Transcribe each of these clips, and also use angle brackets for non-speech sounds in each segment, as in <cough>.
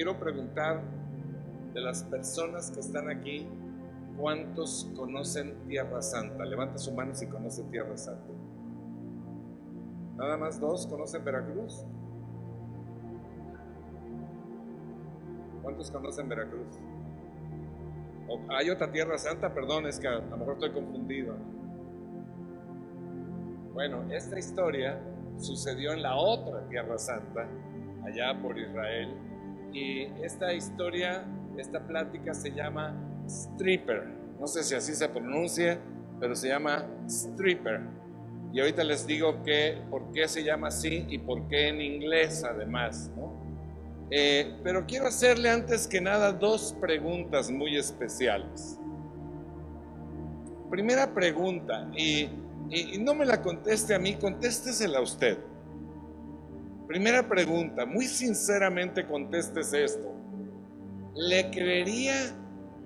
quiero preguntar de las personas que están aquí, ¿cuántos conocen Tierra Santa? Levanta su mano si conoce Tierra Santa. Nada más dos conocen Veracruz. ¿Cuántos conocen Veracruz? hay otra Tierra Santa, perdón, es que a, lo mejor estoy confundido. Bueno, esta historia sucedió en la otra Tierra Santa, allá por Israel, y esta historia, esta plática se llama Stripper. No sé si así se pronuncia, pero se llama Stripper. Y ahorita les digo que, por qué se llama así y por qué en inglés además. Eh, pero quiero hacerle antes que nada dos preguntas muy especiales. Primera pregunta, y, y no me la conteste a mí, contéstesela a usted. Primera pregunta, muy sinceramente contéstese esto. ¿Le creería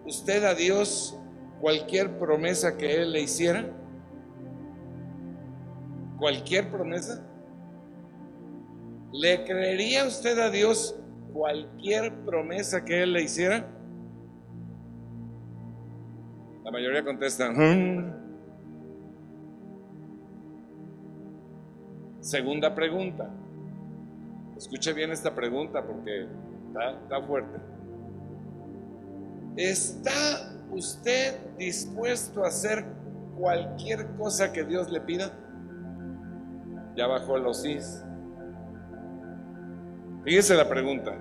usted a Dios cualquier promesa que Él le hiciera? ¿Cualquier promesa? ¿Le creería usted a Dios cualquier promesa que Él le hiciera? La mayoría contesta, hmm". segunda pregunta. Escuche bien esta pregunta porque está, fuerte. ¿Está usted dispuesto a hacer cualquier cosa que Dios le pida? Ya bajó los cis. Fíjese la pregunta.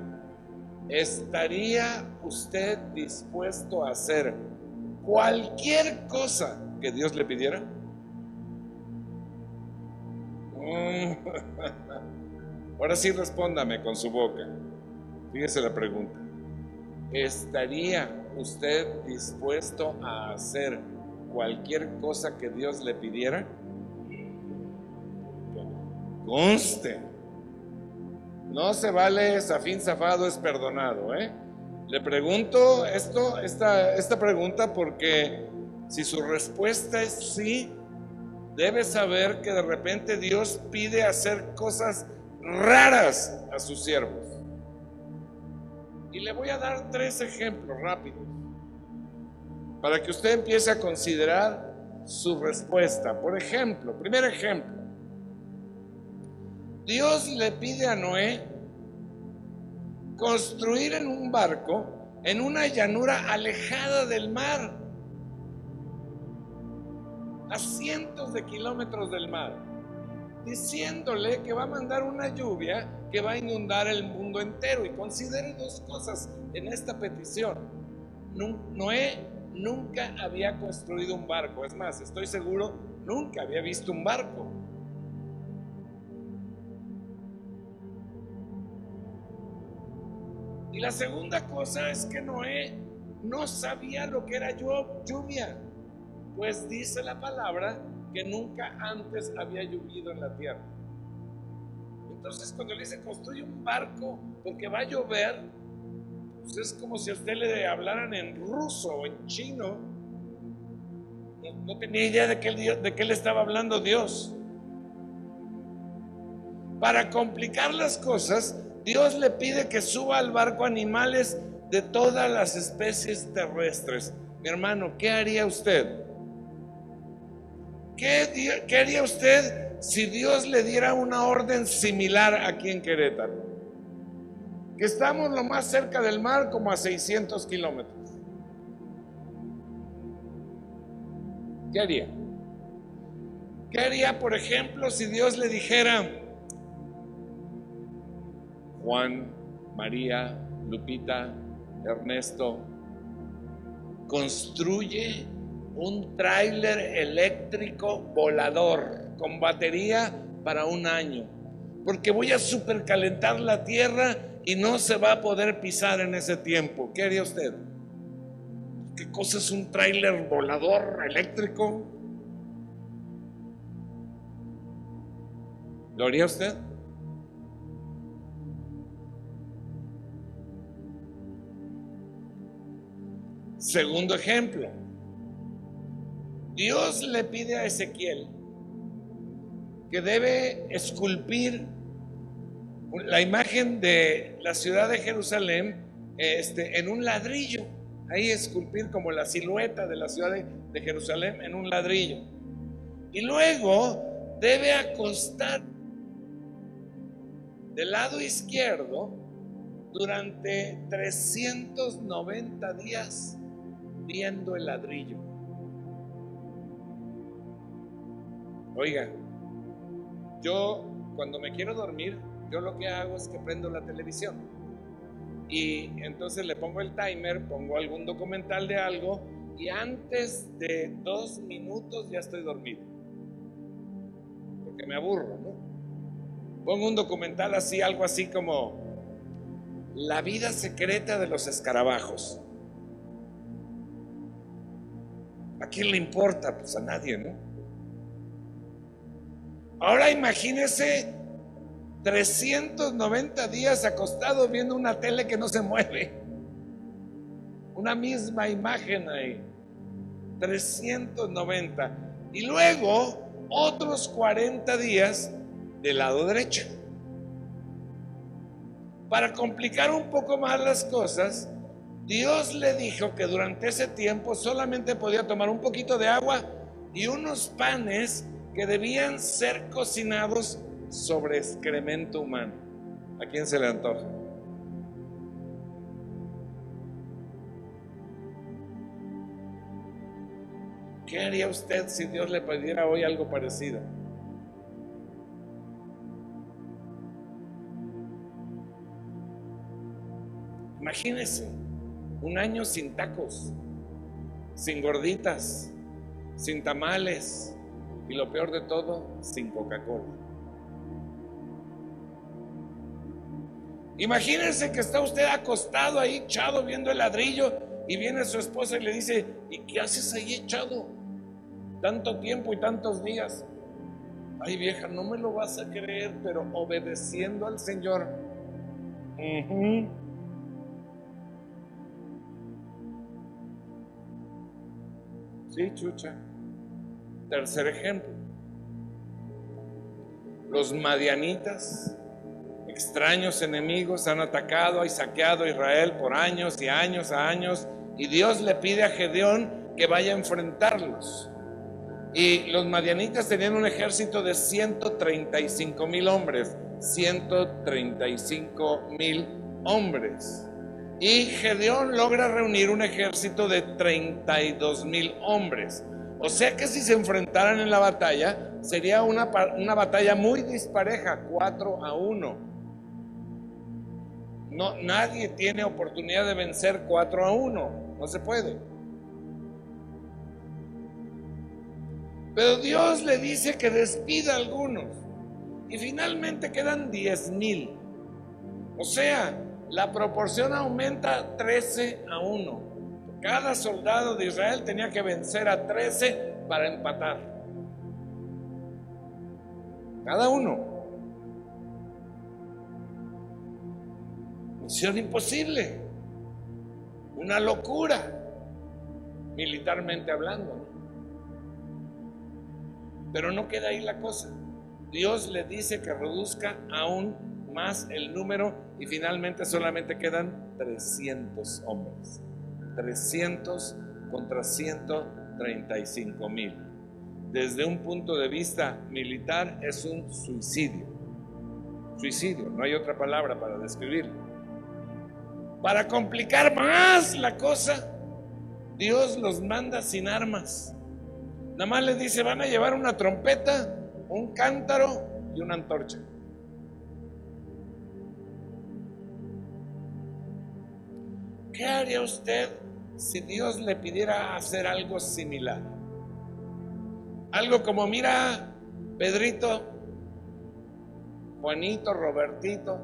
¿Estaría usted dispuesto a hacer cualquier cosa que Dios le pidiera? <laughs> Ahora sí respóndame con su boca. Fíjese la pregunta. ¿Estaría usted dispuesto a hacer cualquier cosa que Dios le pidiera? Conste. No se vale zafín zafado es perdonado, ¿eh? Le pregunto esto, esta, esta pregunta porque si su respuesta es sí, debe saber que de repente Dios pide hacer cosas raras a sus siervos. Y le voy a dar tres ejemplos rápidos para que usted empiece a considerar su respuesta. Por ejemplo, primer ejemplo, Dios le pide a Noé construir en un barco en una llanura alejada del mar, a cientos de kilómetros del mar diciéndole que va a mandar una lluvia que va a inundar el mundo entero. Y considere dos cosas en esta petición. Noé nunca había construido un barco, es más, estoy seguro, nunca había visto un barco. Y la segunda cosa es que Noé no sabía lo que era lluvia, pues dice la palabra que nunca antes había llovido en la tierra. Entonces cuando le dice construye un barco porque va a llover, pues es como si a usted le hablaran en ruso o en chino. No, tenía idea de qué, de qué le estaba hablando Dios. Para complicar las cosas, Dios le pide que suba al barco animales de todas las especies terrestres. Mi hermano, ¿qué haría usted? ¿Qué, haría usted si Dios le diera una orden similar aquí en Querétaro? Que estamos lo más cerca del mar, como a 600 kilómetros. ¿Qué haría? ¿Qué haría, por ejemplo, si Dios le dijera, Juan, María, Lupita, Ernesto, construye un tráiler eléctrico volador con batería para un año. Porque voy a supercalentar la tierra y no se va a poder pisar en ese tiempo. ¿Qué haría usted? ¿Qué cosa es un tráiler volador eléctrico? ¿Lo haría usted? Segundo ejemplo. Dios le pide a Ezequiel que debe esculpir la imagen de la ciudad de Jerusalén este, en un ladrillo. Ahí esculpir como la silueta de la ciudad de, de Jerusalén en un ladrillo. Y luego debe acostar del lado izquierdo durante 390 días viendo el ladrillo. Oiga, yo cuando me quiero dormir, yo lo que hago es que prendo la televisión. Y entonces le pongo el timer, pongo algún documental de algo y antes de dos minutos ya estoy dormido. Porque me aburro, ¿no? Pongo un documental así, algo así como La vida secreta de los escarabajos. ¿A quién le importa? Pues a nadie, ¿no? Ahora imagínese 390 días acostado viendo una tele que no se mueve. Una misma imagen ahí. 390. Y luego otros 40 días del lado derecho. Para complicar un poco más las cosas, Dios le dijo que durante ese tiempo solamente podía tomar un poquito de agua y unos panes que debían ser cocinados sobre excremento humano. ¿A quién se le antoja? ¿Qué haría usted si Dios le pidiera hoy algo parecido? Imagínese un año sin tacos, sin gorditas, sin tamales y lo peor de todo, sin Coca-Cola. Imagínense que está usted acostado ahí echado viendo el ladrillo y viene su esposa y le dice, ¿y qué haces ahí echado? Tanto tiempo y tantos días. Ay vieja, no me lo vas a creer, pero obedeciendo al Señor. Sí, chucha. Tercer ejemplo. Los madianitas extraños enemigos han atacado y saqueado a Israel por años y años a años y Dios le pide a Gedeón que vaya a enfrentarlos. Y los madianitas tenían un ejército de 135 mil hombres, 135 mil hombres. Y Gedeón logra reunir un ejército de 32 mil hombres. O sea que si se enfrentaran en la batalla, sería una, una batalla muy dispareja, 4 a 1. No, nadie tiene oportunidad de vencer 4 a 1. No se puede. Pero Dios le dice que despida a algunos. Y finalmente quedan 10 mil. O sea, la proporción aumenta 13 a 1. Cada soldado de Israel tenía que vencer a 13 para empatar. Cada uno. Misión imposible. Una locura, militarmente hablando. Pero no queda ahí la cosa. Dios le dice que reduzca aún más el número y finalmente solamente quedan 300 hombres. 300 contra 135 mil. Desde un punto de vista militar es un suicidio. Suicidio, no hay otra palabra para describirlo. Para complicar más la cosa, Dios los manda sin armas. Nada más les dice, van a llevar una trompeta, un cántaro y una antorcha. ¿Qué haría usted si Dios le pidiera hacer algo similar? Algo como, mira, Pedrito, Juanito, Robertito,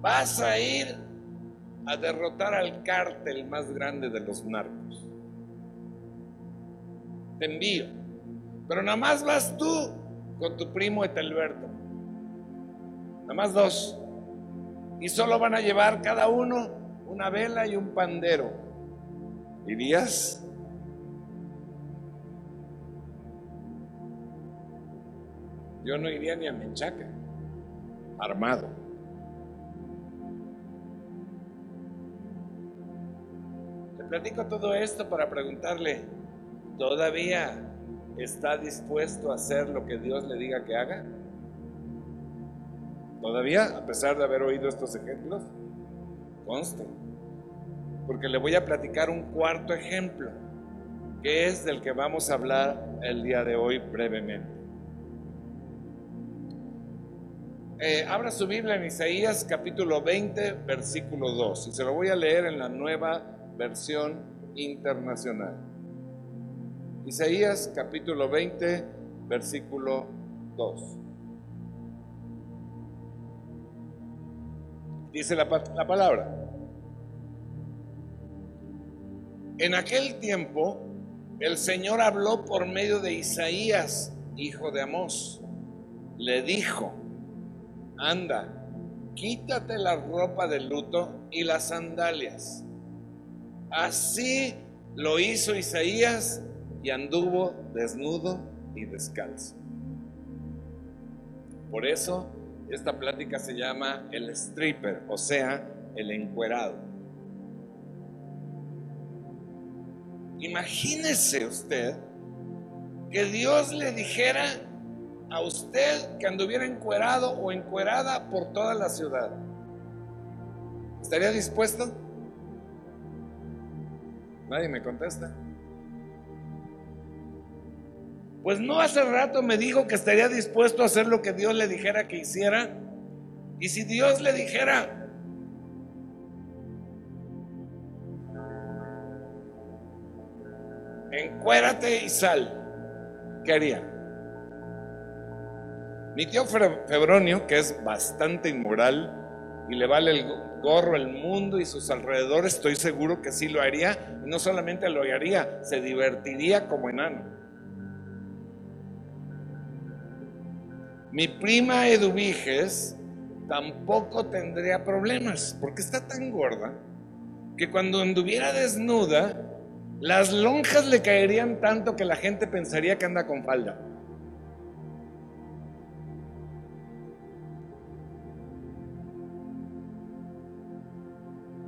vas a ir a derrotar al cártel más grande de los narcos. Te envío. Pero nada más vas tú con tu primo Etelberto. Nada más dos. Y solo van a llevar cada uno una vela y un pandero. ¿Irías? Yo no iría ni a Menchaca, armado. Le platico todo esto para preguntarle, ¿todavía está dispuesto a hacer lo que Dios le diga que haga? ¿Todavía, a pesar de haber oído estos ejemplos? Conste. Porque le voy a platicar un cuarto ejemplo, que es del que vamos a hablar el día de hoy brevemente. Eh, abra su Biblia en Isaías capítulo 20, versículo 2, y se lo voy a leer en la nueva versión internacional. Isaías capítulo 20, versículo 2. Dice la, la palabra. En aquel tiempo el Señor habló por medio de Isaías, hijo de Amós. Le dijo, anda, quítate la ropa de luto y las sandalias. Así lo hizo Isaías y anduvo desnudo y descalzo. Por eso esta plática se llama el stripper, o sea, el encuerado. Imagínese usted que Dios le dijera a usted que anduviera encuerado o encuerada por toda la ciudad. ¿Estaría dispuesto? Nadie me contesta. Pues no hace rato me dijo que estaría dispuesto a hacer lo que Dios le dijera que hiciera. Y si Dios le dijera, encuérate y sal, ¿qué haría? Mi tío Febronio, que es bastante inmoral y le vale el gorro el mundo y sus alrededores, estoy seguro que sí lo haría. Y no solamente lo haría, se divertiría como enano. Mi prima Eduviges tampoco tendría problemas, porque está tan gorda que cuando anduviera desnuda, las lonjas le caerían tanto que la gente pensaría que anda con falda.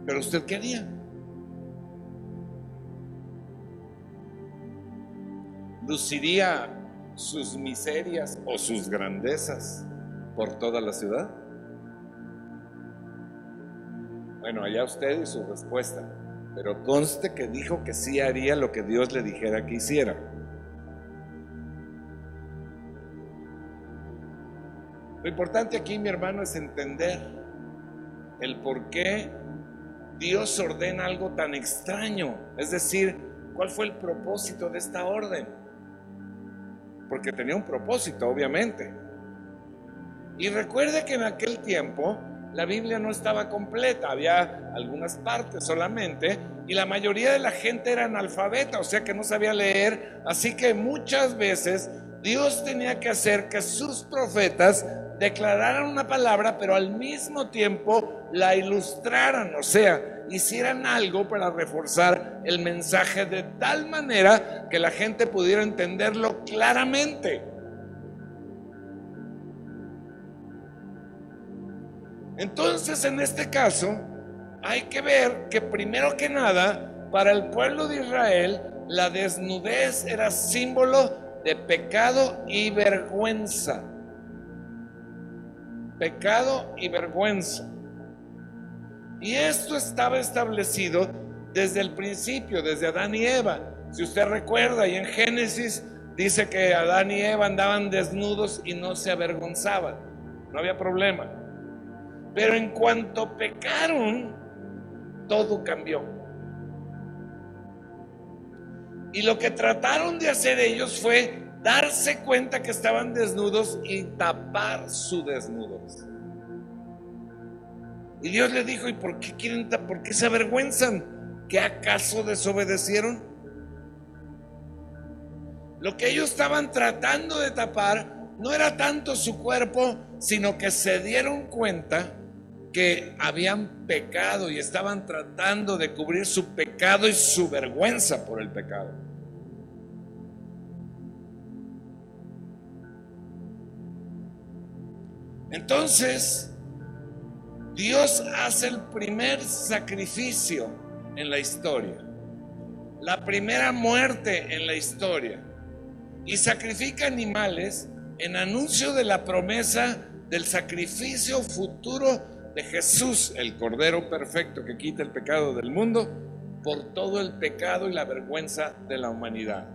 Pero usted qué haría? ¿Luciría sus miserias o sus grandezas por toda la ciudad? Bueno, allá usted y su respuesta. Pero conste que dijo que sí haría lo que Dios le dijera que hiciera. Lo importante aquí, mi hermano, es entender el por qué Dios ordena algo tan extraño. Es decir, ¿cuál fue el propósito de esta orden? Porque tenía un propósito, obviamente. Y recuerde que en aquel tiempo la Biblia no estaba completa, había algunas partes solamente y la mayoría de la gente era analfabeta, o sea que no sabía leer, así que muchas veces Dios tenía que hacer que sus profetas declararan una palabra, pero al mismo tiempo la ilustraran, o sea, hicieran algo para reforzar el mensaje de tal manera que la gente pudiera entenderlo claramente. Entonces, en este caso, hay que ver que primero que nada, para el pueblo de Israel, la desnudez era símbolo de pecado y vergüenza. Pecado y vergüenza. Y esto estaba establecido desde el principio, desde Adán y Eva. Si usted recuerda, y en Génesis dice que Adán y Eva andaban desnudos y no se avergonzaban. No había problema. Pero en cuanto pecaron, todo cambió. Y lo que trataron de hacer ellos fue darse cuenta que estaban desnudos y tapar su desnudez. Y Dios le dijo, ¿y por qué quieren por qué se avergüenzan? ¿Que acaso desobedecieron? Lo que ellos estaban tratando de tapar no era tanto su cuerpo, sino que se dieron cuenta que habían pecado y estaban tratando de cubrir su pecado y su vergüenza por el pecado. Entonces, Dios hace el primer sacrificio en la historia, la primera muerte en la historia, y sacrifica animales en anuncio de la promesa del sacrificio futuro de Jesús, el Cordero Perfecto que quita el pecado del mundo, por todo el pecado y la vergüenza de la humanidad.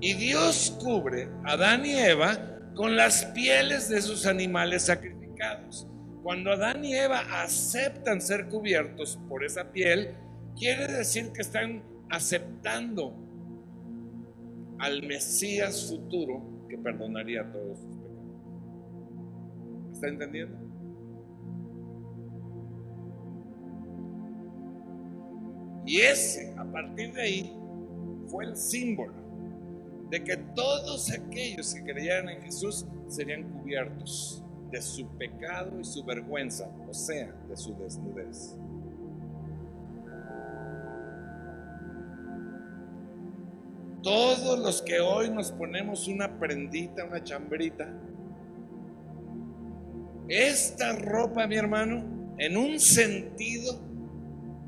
Y Dios cubre a Adán y Eva con las pieles de sus animales sacrificados. Cuando Adán y Eva aceptan ser cubiertos por esa piel, quiere decir que están aceptando al Mesías futuro que perdonaría todos sus pecados. ¿Está entendiendo? Y ese, a partir de ahí, fue el símbolo de que todos aquellos que creyeran en Jesús serían cubiertos de su pecado y su vergüenza, o sea, de su desnudez. Todos los que hoy nos ponemos una prendita, una chambrita, esta ropa, mi hermano, en un sentido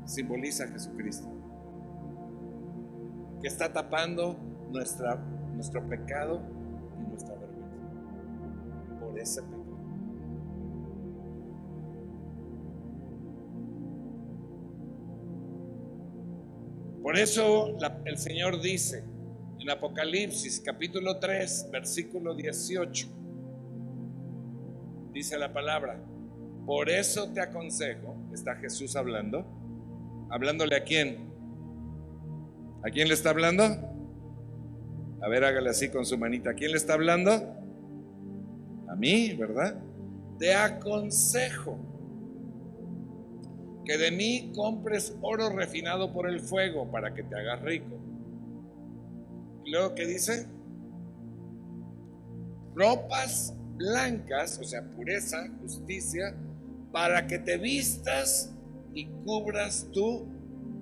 simboliza a Jesucristo, que está tapando nuestro pecado y nuestra vergüenza por ese pecado. Por eso el Señor dice en Apocalipsis capítulo 3, versículo 18, dice la palabra, por eso te aconsejo, está Jesús hablando, ¿Hablándole a quién? ¿A quién le está hablando? A ver, hágale así con su manita. ¿A quién le está hablando? A mí, ¿verdad? Te aconsejo que de mí compres oro refinado por el fuego para que te hagas rico. Y luego, ¿qué dice? Ropas blancas, o sea, pureza, justicia, para que te vistas y cubras tu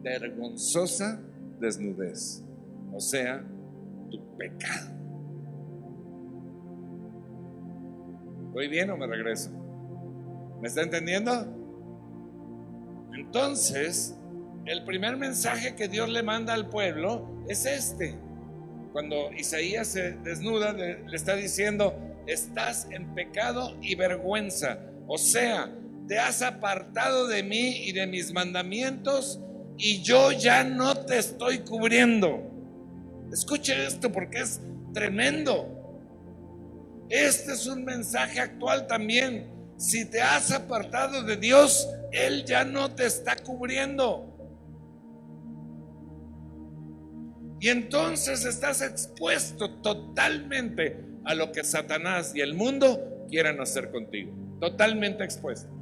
vergonzosa desnudez, o sea, tu pecado. ¿Voy bien o me regreso? ¿Me está entendiendo? Entonces, el primer mensaje que Dios le manda al pueblo es este. Cuando Isaías se desnuda, le, está diciendo, estás en pecado y vergüenza. O sea, te has apartado de mí y de mis mandamientos y yo ya no te estoy cubriendo. Escuche esto porque es tremendo. Este es un mensaje actual también. Si te has apartado de Dios, Él ya no te está cubriendo. Y entonces estás expuesto totalmente a lo que Satanás y el mundo quieran hacer contigo. Totalmente expuesto.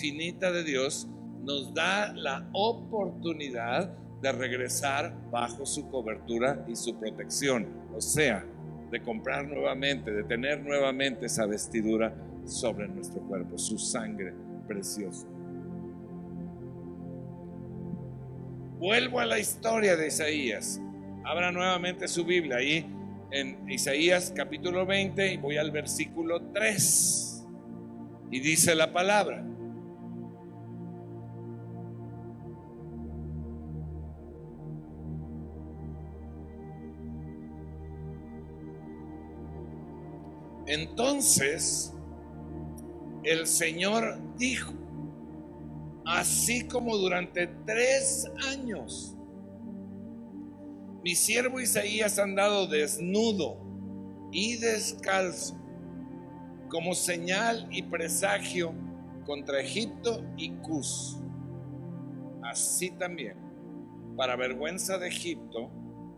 De Dios nos da la oportunidad de regresar bajo su cobertura y su protección. O sea, de comprar nuevamente, de tener nuevamente esa vestidura sobre nuestro cuerpo, su sangre preciosa. Vuelvo a la historia de Isaías. Abra nuevamente su Biblia ahí en Isaías capítulo 20 y voy al versículo 3. Y dice la palabra. Entonces el Señor dijo, así como durante tres años mi siervo Isaías ha andado desnudo y descalzo como señal y presagio contra Egipto y Cus. Así también, para vergüenza de Egipto,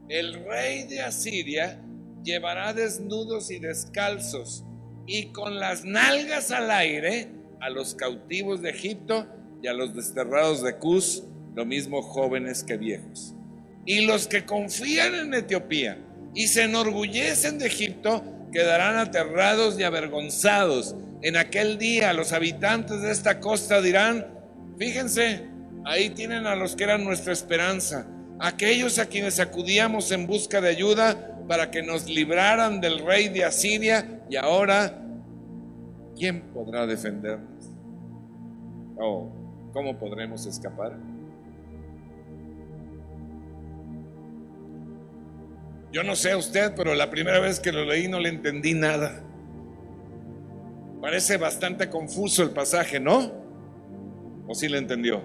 el rey de Asiria llevará desnudos y descalzos y con las nalgas al aire a los cautivos de Egipto y a los desterrados de Cus, lo mismo jóvenes que viejos. Y los que confían en Etiopía y se enorgullecen de Egipto, quedarán aterrados y avergonzados. En aquel día los habitantes de esta costa dirán, fíjense, ahí tienen a los que eran nuestra esperanza. aquellos a quienes acudíamos en busca de ayuda para que nos libraran del rey de Asiria y ahora, ¿quién podrá defendernos? ¿O cómo podremos escapar? Yo no sé a usted, pero la primera vez que lo leí no le entendí nada. Parece bastante confuso el pasaje, ¿no? ¿O sí le entendió?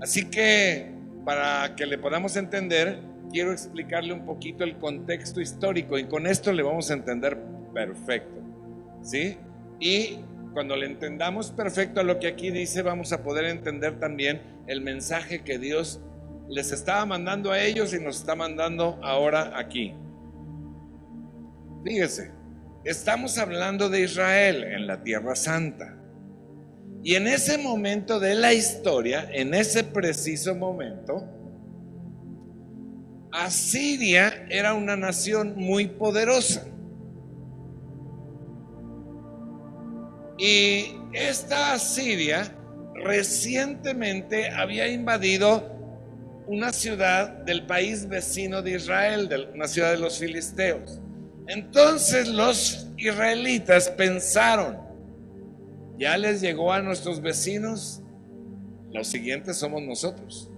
Así que, para que le podamos entender, quiero explicarle un poquito el contexto histórico y con esto le vamos a entender perfecto. ¿Sí? Y cuando le entendamos perfecto a lo que aquí dice, vamos a poder entender también el mensaje que Dios les estaba mandando a ellos y nos está mandando ahora aquí. Fíjese, estamos hablando de Israel en la Tierra Santa. Y en ese momento de la historia, en ese preciso momento, Asiria era una nación muy poderosa. Y esta Asiria recientemente había invadido una ciudad del país vecino de Israel, de una ciudad de los filisteos. Entonces los israelitas pensaron, ya les llegó a nuestros vecinos, los siguientes somos nosotros.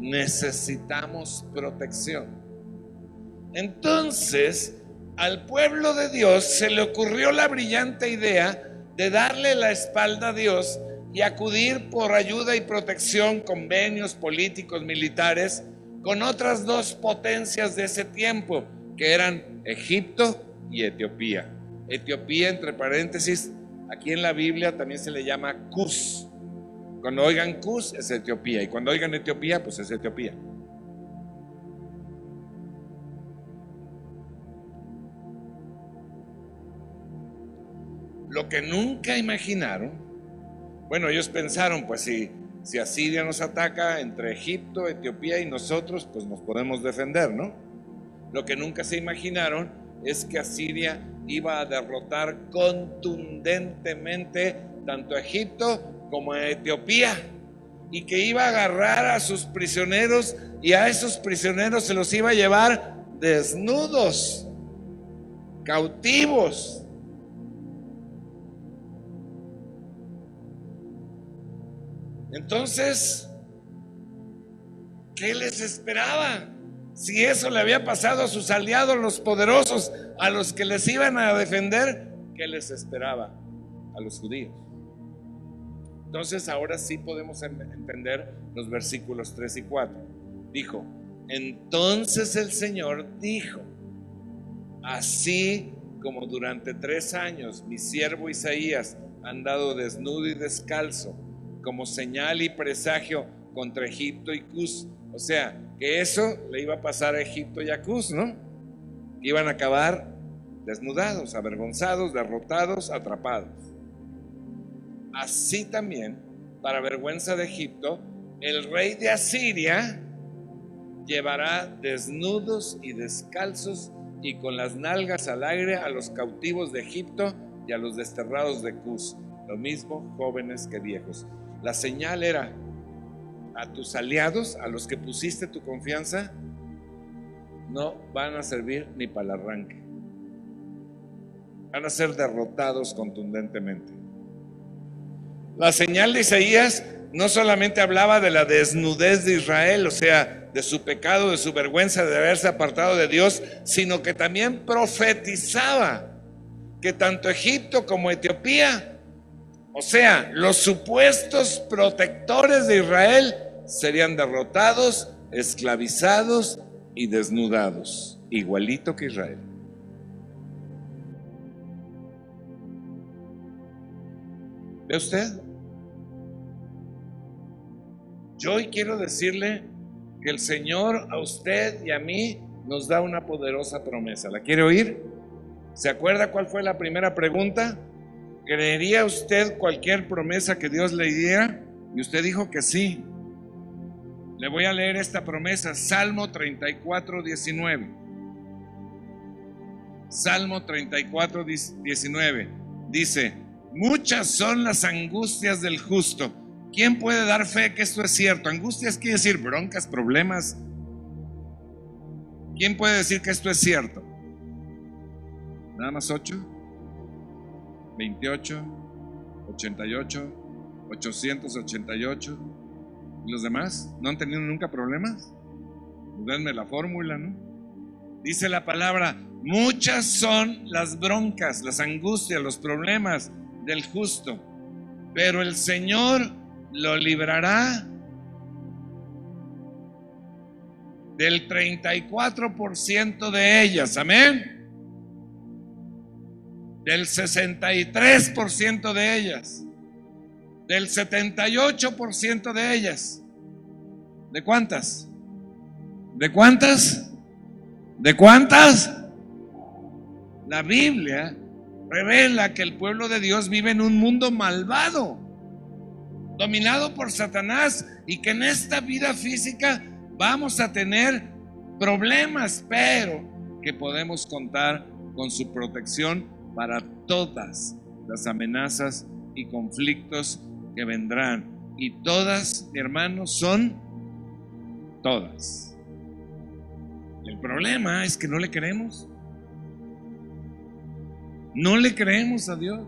Necesitamos protección. Entonces, al pueblo de Dios se le ocurrió la brillante idea de darle la espalda a Dios y acudir por ayuda y protección, convenios políticos, militares, con otras dos potencias de ese tiempo, que eran Egipto y Etiopía. Etiopía, entre paréntesis, aquí en la Biblia también se le llama Cus. Cuando oigan Cus es Etiopía y cuando oigan Etiopía, pues es Etiopía. Lo que nunca imaginaron bueno, ellos pensaron, pues si, si Asiria nos ataca entre Egipto, Etiopía y nosotros, pues nos podemos defender, ¿no? Lo que nunca se imaginaron es que Asiria iba a derrotar contundentemente tanto a Egipto como a Etiopía y que iba a agarrar a sus prisioneros y a esos prisioneros se los iba a llevar desnudos, cautivos. Entonces, ¿qué les esperaba? Si eso le había pasado a sus aliados, los poderosos, a los que les iban a defender, ¿qué les esperaba a los judíos? Entonces ahora sí podemos entender los versículos 3 y 4. Dijo, entonces el Señor dijo, así como durante tres años mi siervo Isaías ha andado desnudo y descalzo, como señal y presagio contra Egipto y Cus. O sea, que eso le iba a pasar a Egipto y a Cus, ¿no? Iban a acabar desnudados, avergonzados, derrotados, atrapados. Así también, para vergüenza de Egipto, el rey de Asiria llevará desnudos y descalzos y con las nalgas al aire a los cautivos de Egipto y a los desterrados de Cus, lo mismo jóvenes que viejos. La señal era a tus aliados, a los que pusiste tu confianza, no van a servir ni para el arranque. Van a ser derrotados contundentemente. La señal de Isaías no solamente hablaba de la desnudez de Israel, o sea, de su pecado, de su vergüenza de haberse apartado de Dios, sino que también profetizaba que tanto Egipto como Etiopía o sea, los supuestos protectores de Israel serían derrotados, esclavizados y desnudados, igualito que Israel. ¿Ve usted? Yo hoy quiero decirle que el Señor a usted y a mí nos da una poderosa promesa. ¿La quiere oír? ¿Se acuerda cuál fue la primera pregunta? ¿Creería usted cualquier promesa que Dios le diera? Y usted dijo que sí. Le voy a leer esta promesa, Salmo 34, 19. Salmo 34, 19. Dice, muchas son las angustias del justo, ¿Quién puede dar fe que esto es cierto? Angustias quiere decir broncas, problemas. ¿Quién puede decir que esto es cierto? Nada más 8, 28, 88, 888. ¿Y los demás? ¿No han tenido nunca problemas? Denme la fórmula, ¿no? Dice la palabra, muchas son las broncas, las angustias, los problemas del justo, pero el Señor lo librará del 34% de ellas, amén. Del 63% de ellas, del 78% de ellas. ¿De cuántas? ¿De cuántas? ¿De cuántas? La Biblia revela que el pueblo de Dios vive en un mundo malvado dominado por Satanás y que en esta vida física vamos a tener problemas, pero que podemos contar con su protección para todas las amenazas y conflictos que vendrán. Y todas, hermanos, son todas. El problema es que no le creemos. No le creemos a Dios.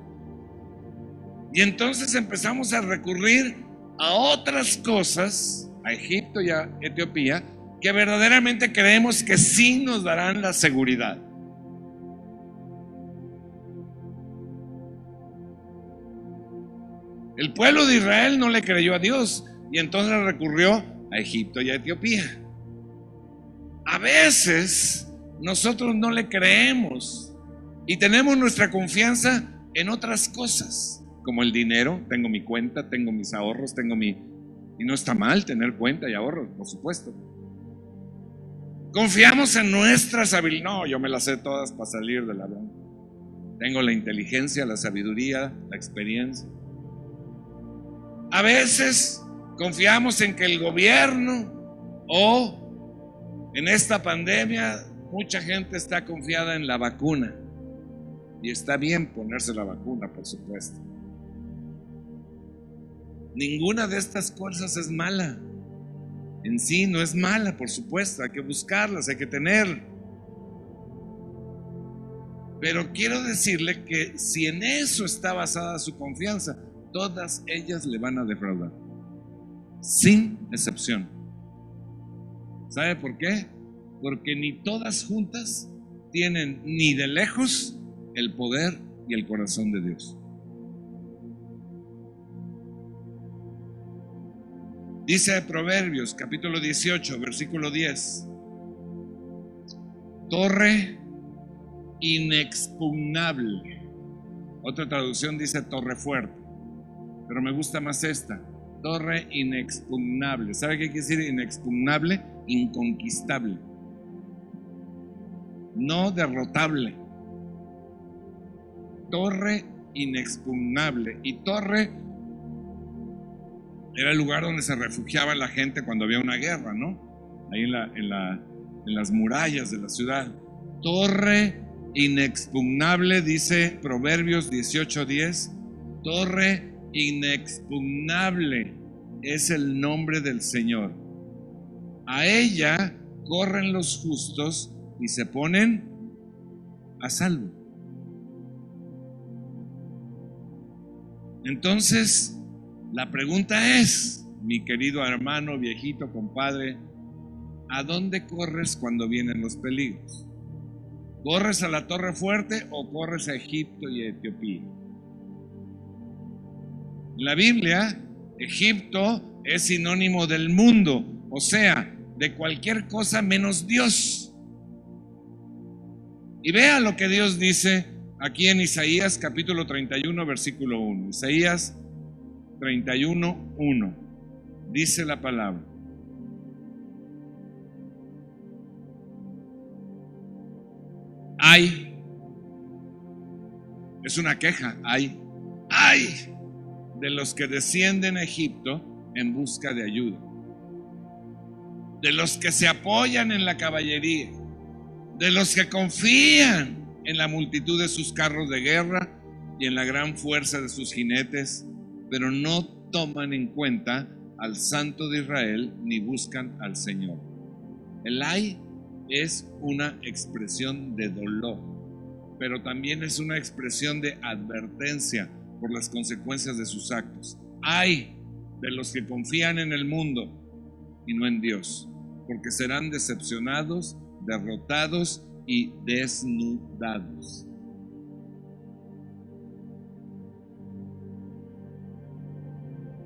Y entonces empezamos a recurrir a otras cosas, a Egipto y a Etiopía, que verdaderamente creemos que sí nos darán la seguridad. El pueblo de Israel no le creyó a Dios y entonces recurrió a Egipto y a Etiopía. A veces nosotros no le creemos y tenemos nuestra confianza en otras cosas como el dinero, tengo mi cuenta, tengo mis ahorros, tengo mi... Y no está mal tener cuenta y ahorros, por supuesto. Confiamos en nuestras habilidades. No, yo me las sé todas para salir de la bronca. Tengo la inteligencia, la sabiduría, la experiencia. A veces confiamos en que el gobierno o en esta pandemia mucha gente está confiada en la vacuna. Y está bien ponerse la vacuna, por supuesto. Ninguna de estas cosas es mala. En sí no es mala, por supuesto, hay que buscarlas, hay que tener. Pero quiero decirle que si en eso está basada su confianza, todas ellas le van a defraudar. Sin excepción. ¿Sabe por qué? Porque ni todas juntas tienen ni de lejos el poder y el corazón de Dios. Dice Proverbios capítulo 18, versículo 10. Torre inexpugnable. Otra traducción dice torre fuerte, pero me gusta más esta. Torre inexpugnable. ¿Sabe qué quiere decir inexpugnable? Inconquistable. No derrotable. Torre inexpugnable. Y torre era el lugar donde se refugiaba la gente cuando había una guerra, ¿no? Ahí en, en las murallas de la ciudad. Torre inexpugnable, dice Proverbios 18:10. Torre inexpugnable es el nombre del Señor. A ella corren los justos y se ponen a salvo. Entonces, la pregunta es, mi querido hermano, viejito, compadre, ¿a dónde corres cuando vienen los peligros? ¿Corres a la Torre Fuerte o corres a Egipto y a Etiopía? En la Biblia, Egipto es sinónimo del mundo, o sea, de cualquier cosa menos Dios. Y vea lo que Dios dice aquí en Isaías capítulo 31, versículo 1. Isaías 31.1. Dice la palabra. Hay, es una queja, hay, hay. De los que descienden a Egipto en busca de ayuda, de los que se apoyan en la caballería, de los que confían en la multitud de sus carros de guerra y en la gran fuerza de sus jinetes pero no toman en cuenta al Santo de Israel ni buscan al Señor. El ay es una expresión de dolor, pero también es una expresión de advertencia por las consecuencias de sus actos. Ay de los que confían en el mundo y no en Dios, porque serán decepcionados, derrotados y desnudados.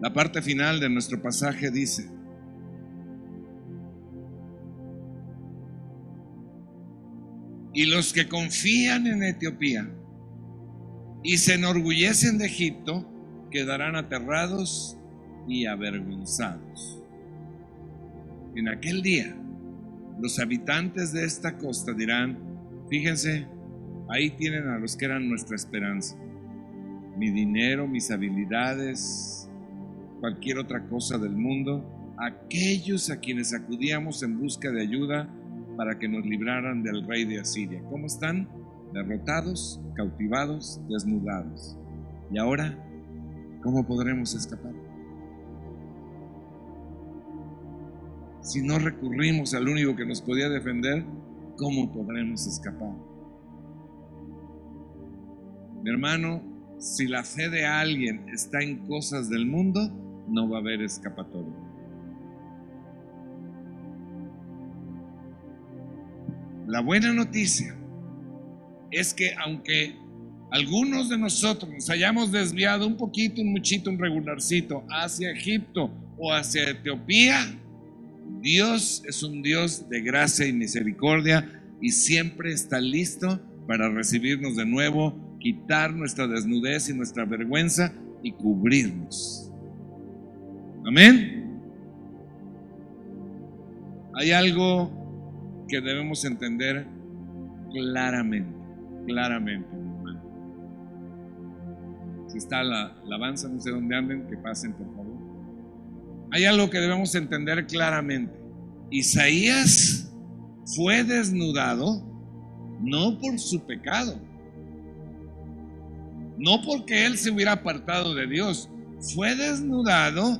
La parte final de nuestro pasaje dice, y los que confían en Etiopía y se enorgullecen de Egipto quedarán aterrados y avergonzados. En aquel día, los habitantes de esta costa dirán, fíjense, ahí tienen a los que eran nuestra esperanza. Mi dinero, mis habilidades, cualquier otra cosa del mundo, aquellos a quienes acudíamos en busca de ayuda para que nos libraran del rey de Asiria. ¿Cómo están? Derrotados, cautivados, desnudados. ¿Y ahora cómo podremos escapar? Si no recurrimos al único que nos podía defender, ¿cómo podremos escapar? Mi hermano, si la fe de alguien está en cosas del mundo, no va a haber escapatoria. La buena noticia es que aunque algunos de nosotros nos hayamos desviado un poquito, un muchito, un regularcito hacia Egipto o hacia Etiopía, Dios es un Dios de gracia y misericordia y siempre está listo para recibirnos de nuevo, quitar nuestra desnudez y nuestra vergüenza y cubrirnos. Amén. Hay algo que debemos entender claramente, claramente, hermano. Si está la alabanza, no sé dónde anden, que pasen, por favor. Hay algo que debemos entender claramente. Isaías fue desnudado no por su pecado, no porque él se hubiera apartado de Dios, fue desnudado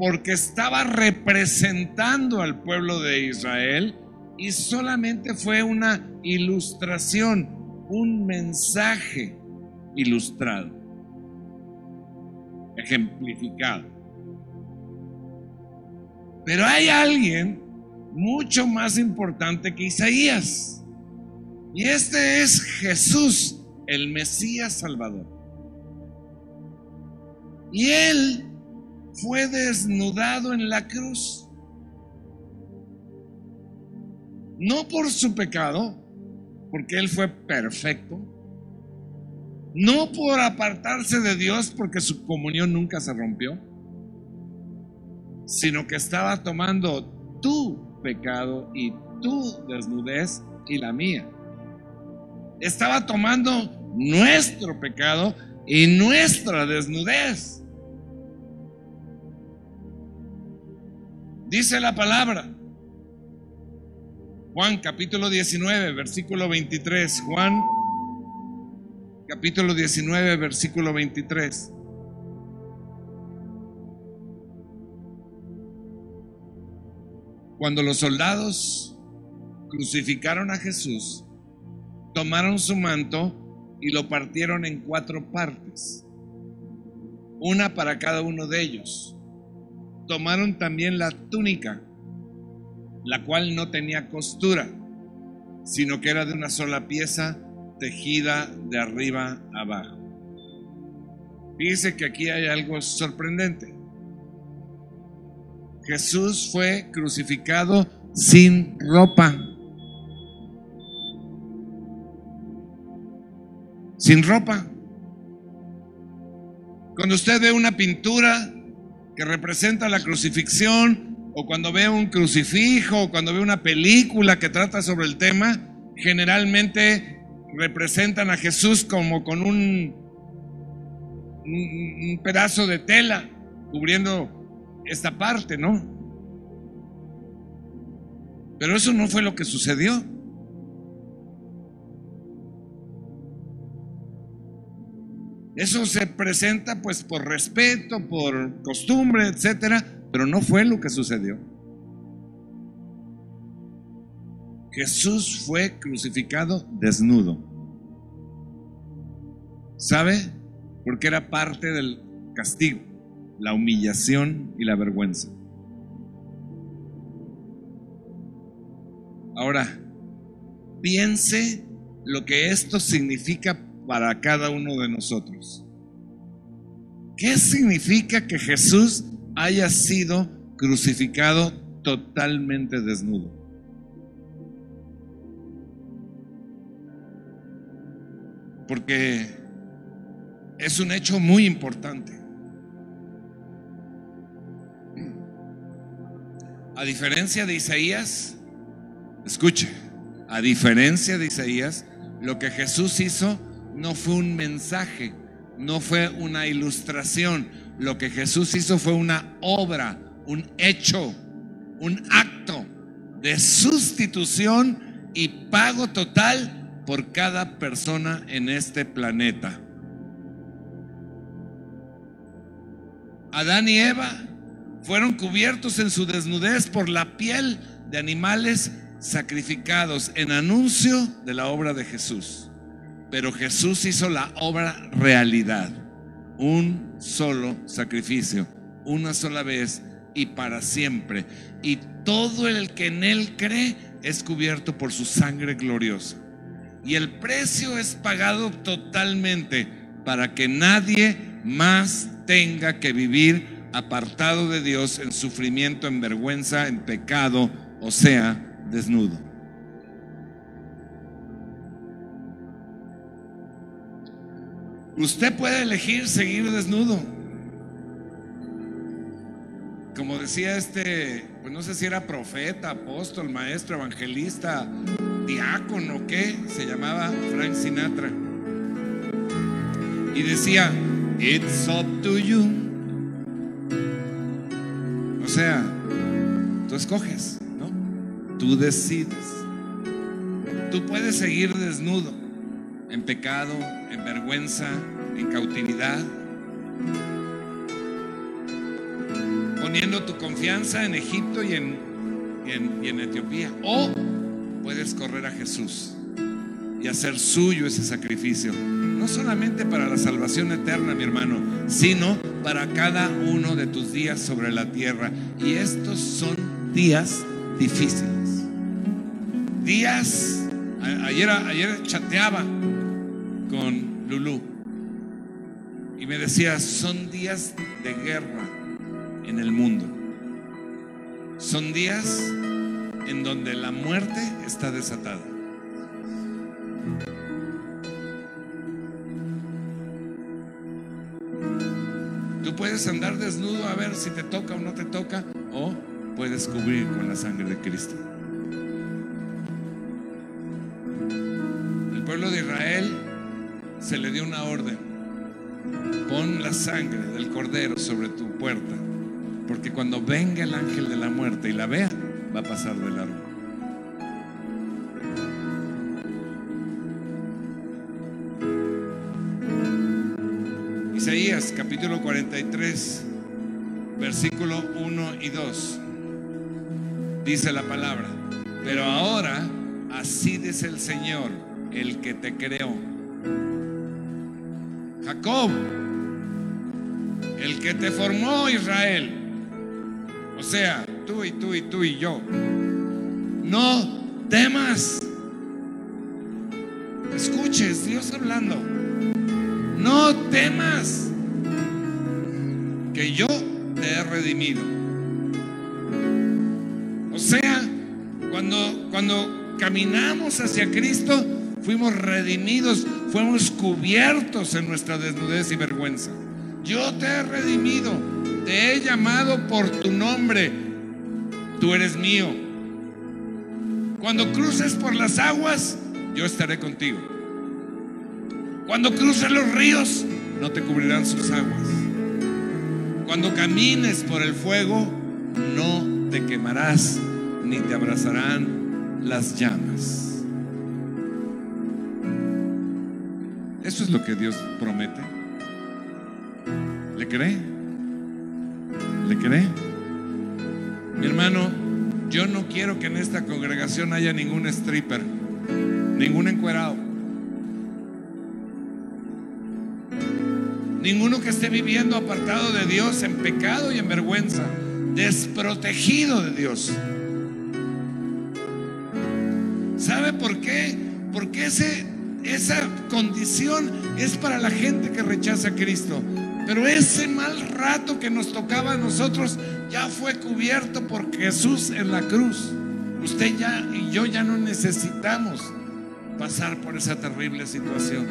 porque estaba representando al pueblo de Israel y solamente fue una ilustración, un mensaje ilustrado, ejemplificado. Pero hay alguien mucho más importante que Isaías. Y este es Jesús, el Mesías Salvador. Y él fue desnudado en la cruz. no por su pecado, porque Él fue perfecto, no por apartarse de Dios, porque su comunión nunca se rompió, sino que estaba tomando tu pecado y tu desnudez y la mía. Estaba tomando nuestro pecado y nuestra desnudez. Dice la palabra, Juan capítulo 19, versículo 23. Juan capítulo 19, versículo 23. Cuando los soldados crucificaron a Jesús, tomaron su manto y lo partieron en cuatro partes, una para cada uno de ellos. Tomaron también la túnica la cual no tenía costura, sino que era de una sola pieza tejida de arriba abajo. Dice que aquí hay algo sorprendente. Jesús fue crucificado sin ropa. Sin ropa. Cuando usted ve una pintura que representa la crucifixión, o cuando ve un crucifijo, o cuando ve una película que trata sobre el tema, generalmente representan a Jesús como con un, pedazo de tela cubriendo esta parte, ¿no? Pero eso no fue lo que sucedió. Eso se presenta pues por respeto, por costumbre, etcétera, pero no fue lo que sucedió. Jesús fue crucificado desnudo. ¿Sabe? Porque era parte del castigo, la humillación y la vergüenza. Ahora, piense lo que esto significa para cada uno de nosotros. ¿Qué significa que Jesús haya sido crucificado totalmente desnudo? Porque es un hecho muy importante. A diferencia de Isaías, escuche, a diferencia de Isaías, lo que Jesús hizo no fue un mensaje, no fue una ilustración. Lo que Jesús hizo fue una obra, un hecho, un acto de sustitución y pago total por cada persona en este planeta. Adán y Eva fueron cubiertos en su desnudez por la piel de animales sacrificados en anuncio de la obra de Jesús. Pero Jesús hizo la obra realidad. Un solo sacrificio, una sola vez y para siempre. Y todo el que en Él cree es cubierto por su sangre gloriosa. Y el precio es pagado totalmente para que nadie más tenga que vivir apartado de Dios en sufrimiento, en vergüenza, en pecado, o sea, desnudo. Usted puede elegir seguir desnudo. Como decía este, pues no sé si era profeta, apóstol, maestro, evangelista, diácono, ¿qué? Se llamaba Frank Sinatra. Y decía, It's up to you. O sea, tú escoges, ¿no? Tú decides. Tú puedes seguir desnudo en pecado, en vergüenza, en cautividad, poniendo tu confianza en Egipto y en, en, Etiopía. O puedes correr a Jesús y hacer suyo ese sacrificio. No solamente para la salvación eterna, mi hermano, sino para cada uno de tus días sobre la tierra. Y estos son días difíciles. Días, ayer, ayer chateaba con Lulú. Y me decía, son días de guerra en el mundo. Son días en donde la muerte está desatada. Tú puedes andar desnudo a ver si te toca o no te toca, o puedes cubrir con la sangre de Cristo. Se le dio una orden. Pon la sangre del cordero sobre tu puerta, porque cuando venga el ángel de la muerte y la vea, va a pasar de largo. Isaías capítulo 43, versículo 1 y 2. Dice la palabra, pero ahora así dice el Señor, el que te creó Jacob, el que te formó Israel, o sea, tú y tú y tú y yo, no temas. Escuches, Dios hablando, no temas que yo te he redimido. O sea, cuando, cuando caminamos hacia Cristo, fuimos redimidos fuimos cubiertos en nuestra desnudez y vergüenza. Yo te he redimido, te he llamado por tu nombre, tú eres mío. Cuando cruces por las aguas, yo estaré contigo. Cuando cruces los ríos, no te cubrirán sus aguas. Cuando camines por el fuego, no te quemarás, ni te abrazarán las llamas. Eso es lo que Dios promete. cree? ¿Le cree? Mi hermano, yo no quiero que en esta congregación haya ningún stripper, ningún encuerado. Ninguno que esté viviendo apartado de Dios en pecado y en vergüenza, desprotegido de Dios. ¿Sabe por qué? Porque ese, esa condición es para la gente que rechaza a Cristo. Pero ese mal rato que nos tocaba a nosotros ya fue cubierto por Jesús en la cruz. Usted ya y yo ya no necesitamos pasar por esa terrible situación.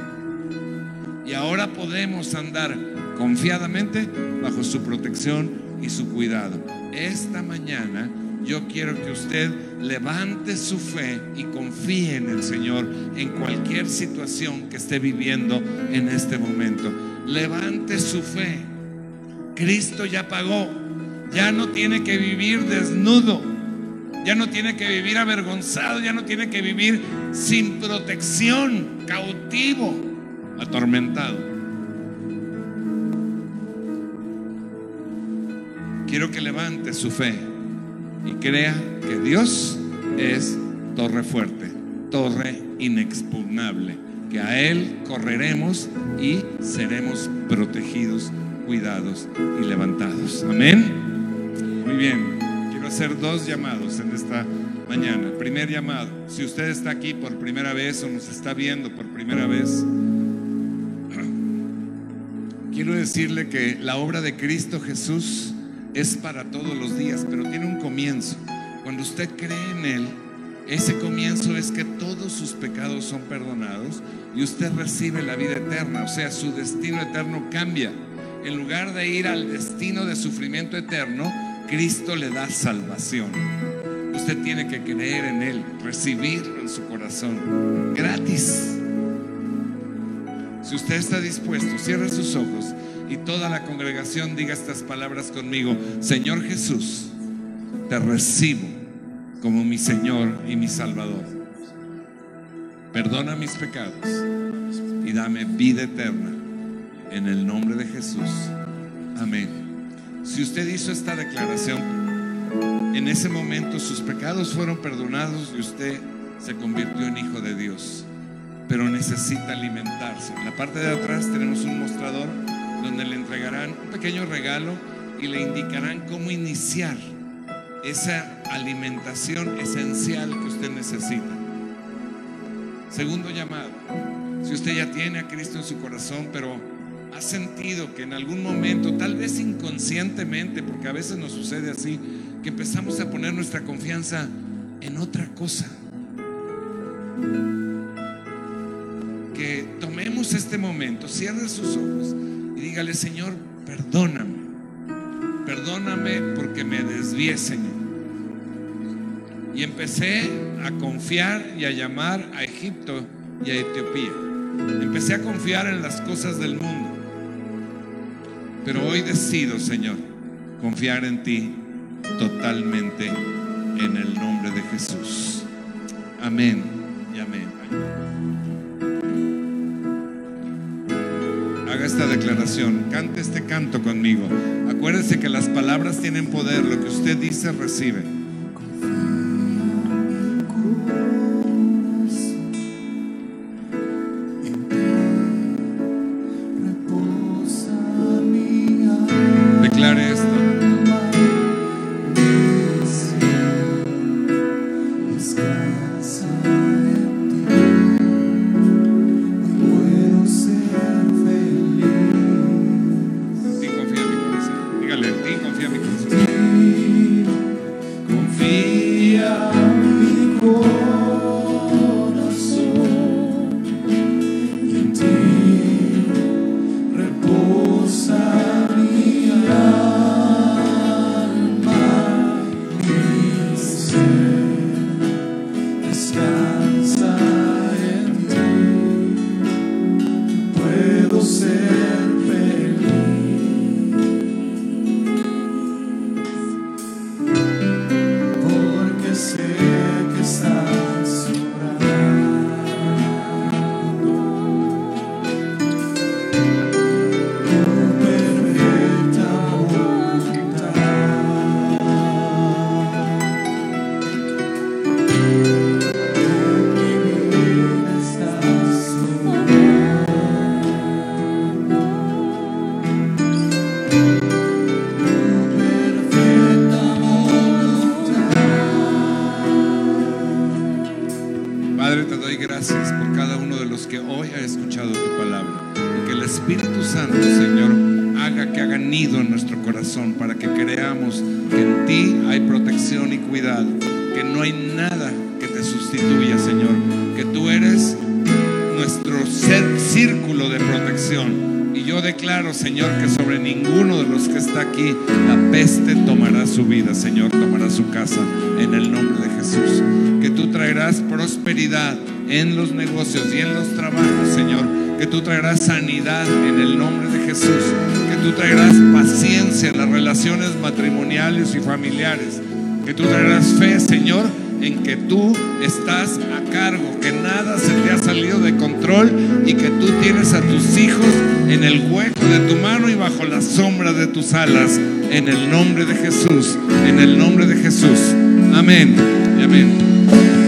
Y ahora podemos andar confiadamente bajo su protección y su cuidado. Esta mañana yo quiero que usted levante su fe y confíe en el Señor en cualquier situación que esté viviendo en este momento. Levante su fe. Cristo ya pagó. Ya no tiene que vivir desnudo. Ya no tiene que vivir avergonzado. Ya no tiene que vivir sin protección, cautivo atormentado. Quiero que levante su fe y crea que Dios es torre fuerte, torre inexpugnable, que a Él correremos y seremos protegidos, cuidados y levantados. Amén. Muy bien, quiero hacer dos llamados en esta mañana. Primer llamado, si usted está aquí por primera vez o nos está viendo por primera vez, quiero decirle que la obra de Cristo Jesús es para todos los días, pero tiene un comienzo. Cuando usted cree en Él, ese comienzo es que todos sus pecados son perdonados y usted recibe la vida eterna, o sea, su destino eterno cambia. En lugar de ir al destino de sufrimiento eterno, Cristo le da salvación. Usted tiene que creer en Él, recibirlo en su corazón, gratis. Si usted está dispuesto, cierre sus ojos y toda la congregación diga estas palabras conmigo. Señor Jesús, te recibo como mi Señor y mi Salvador. Perdona mis pecados y dame vida eterna en el nombre de Jesús. Amén. Si usted hizo esta declaración, en ese momento sus pecados fueron perdonados y usted se convirtió en hijo de Dios pero necesita alimentarse. En la parte de atrás tenemos un mostrador donde le entregarán un pequeño regalo y le indicarán cómo iniciar esa alimentación esencial que usted necesita. Segundo llamado, si usted ya tiene a Cristo en su corazón, pero ha sentido que en algún momento, tal vez inconscientemente, porque a veces nos sucede así, que empezamos a poner nuestra confianza en otra cosa que tomemos este momento, cierre sus ojos y dígale, Señor, perdóname. Perdóname porque me desvié, Señor. Y empecé a confiar y a llamar a Egipto y a Etiopía. Empecé a confiar en las cosas del mundo. Pero hoy decido, Señor, confiar en ti totalmente en el nombre de Jesús. Amén y amén. Esta declaración, cante este canto conmigo. Acuérdese que las palabras tienen poder, lo que usted dice recibe. Señor, que sobre ninguno de los que está aquí la peste tomará su vida, Señor, tomará su casa en el nombre de Jesús. Que tú traerás prosperidad en los negocios y en los trabajos, Señor. Que tú traerás sanidad en el nombre de Jesús. Que tú traerás paciencia en las relaciones matrimoniales y familiares. Que tú traerás fe, Señor, en que tú estás a cargo, que nada se te ha salido de control y que tú tienes a tus hijos en el hueco de tu mano y bajo la sombra de tus alas. En el nombre de Jesús, en el nombre de Jesús. Amén amén.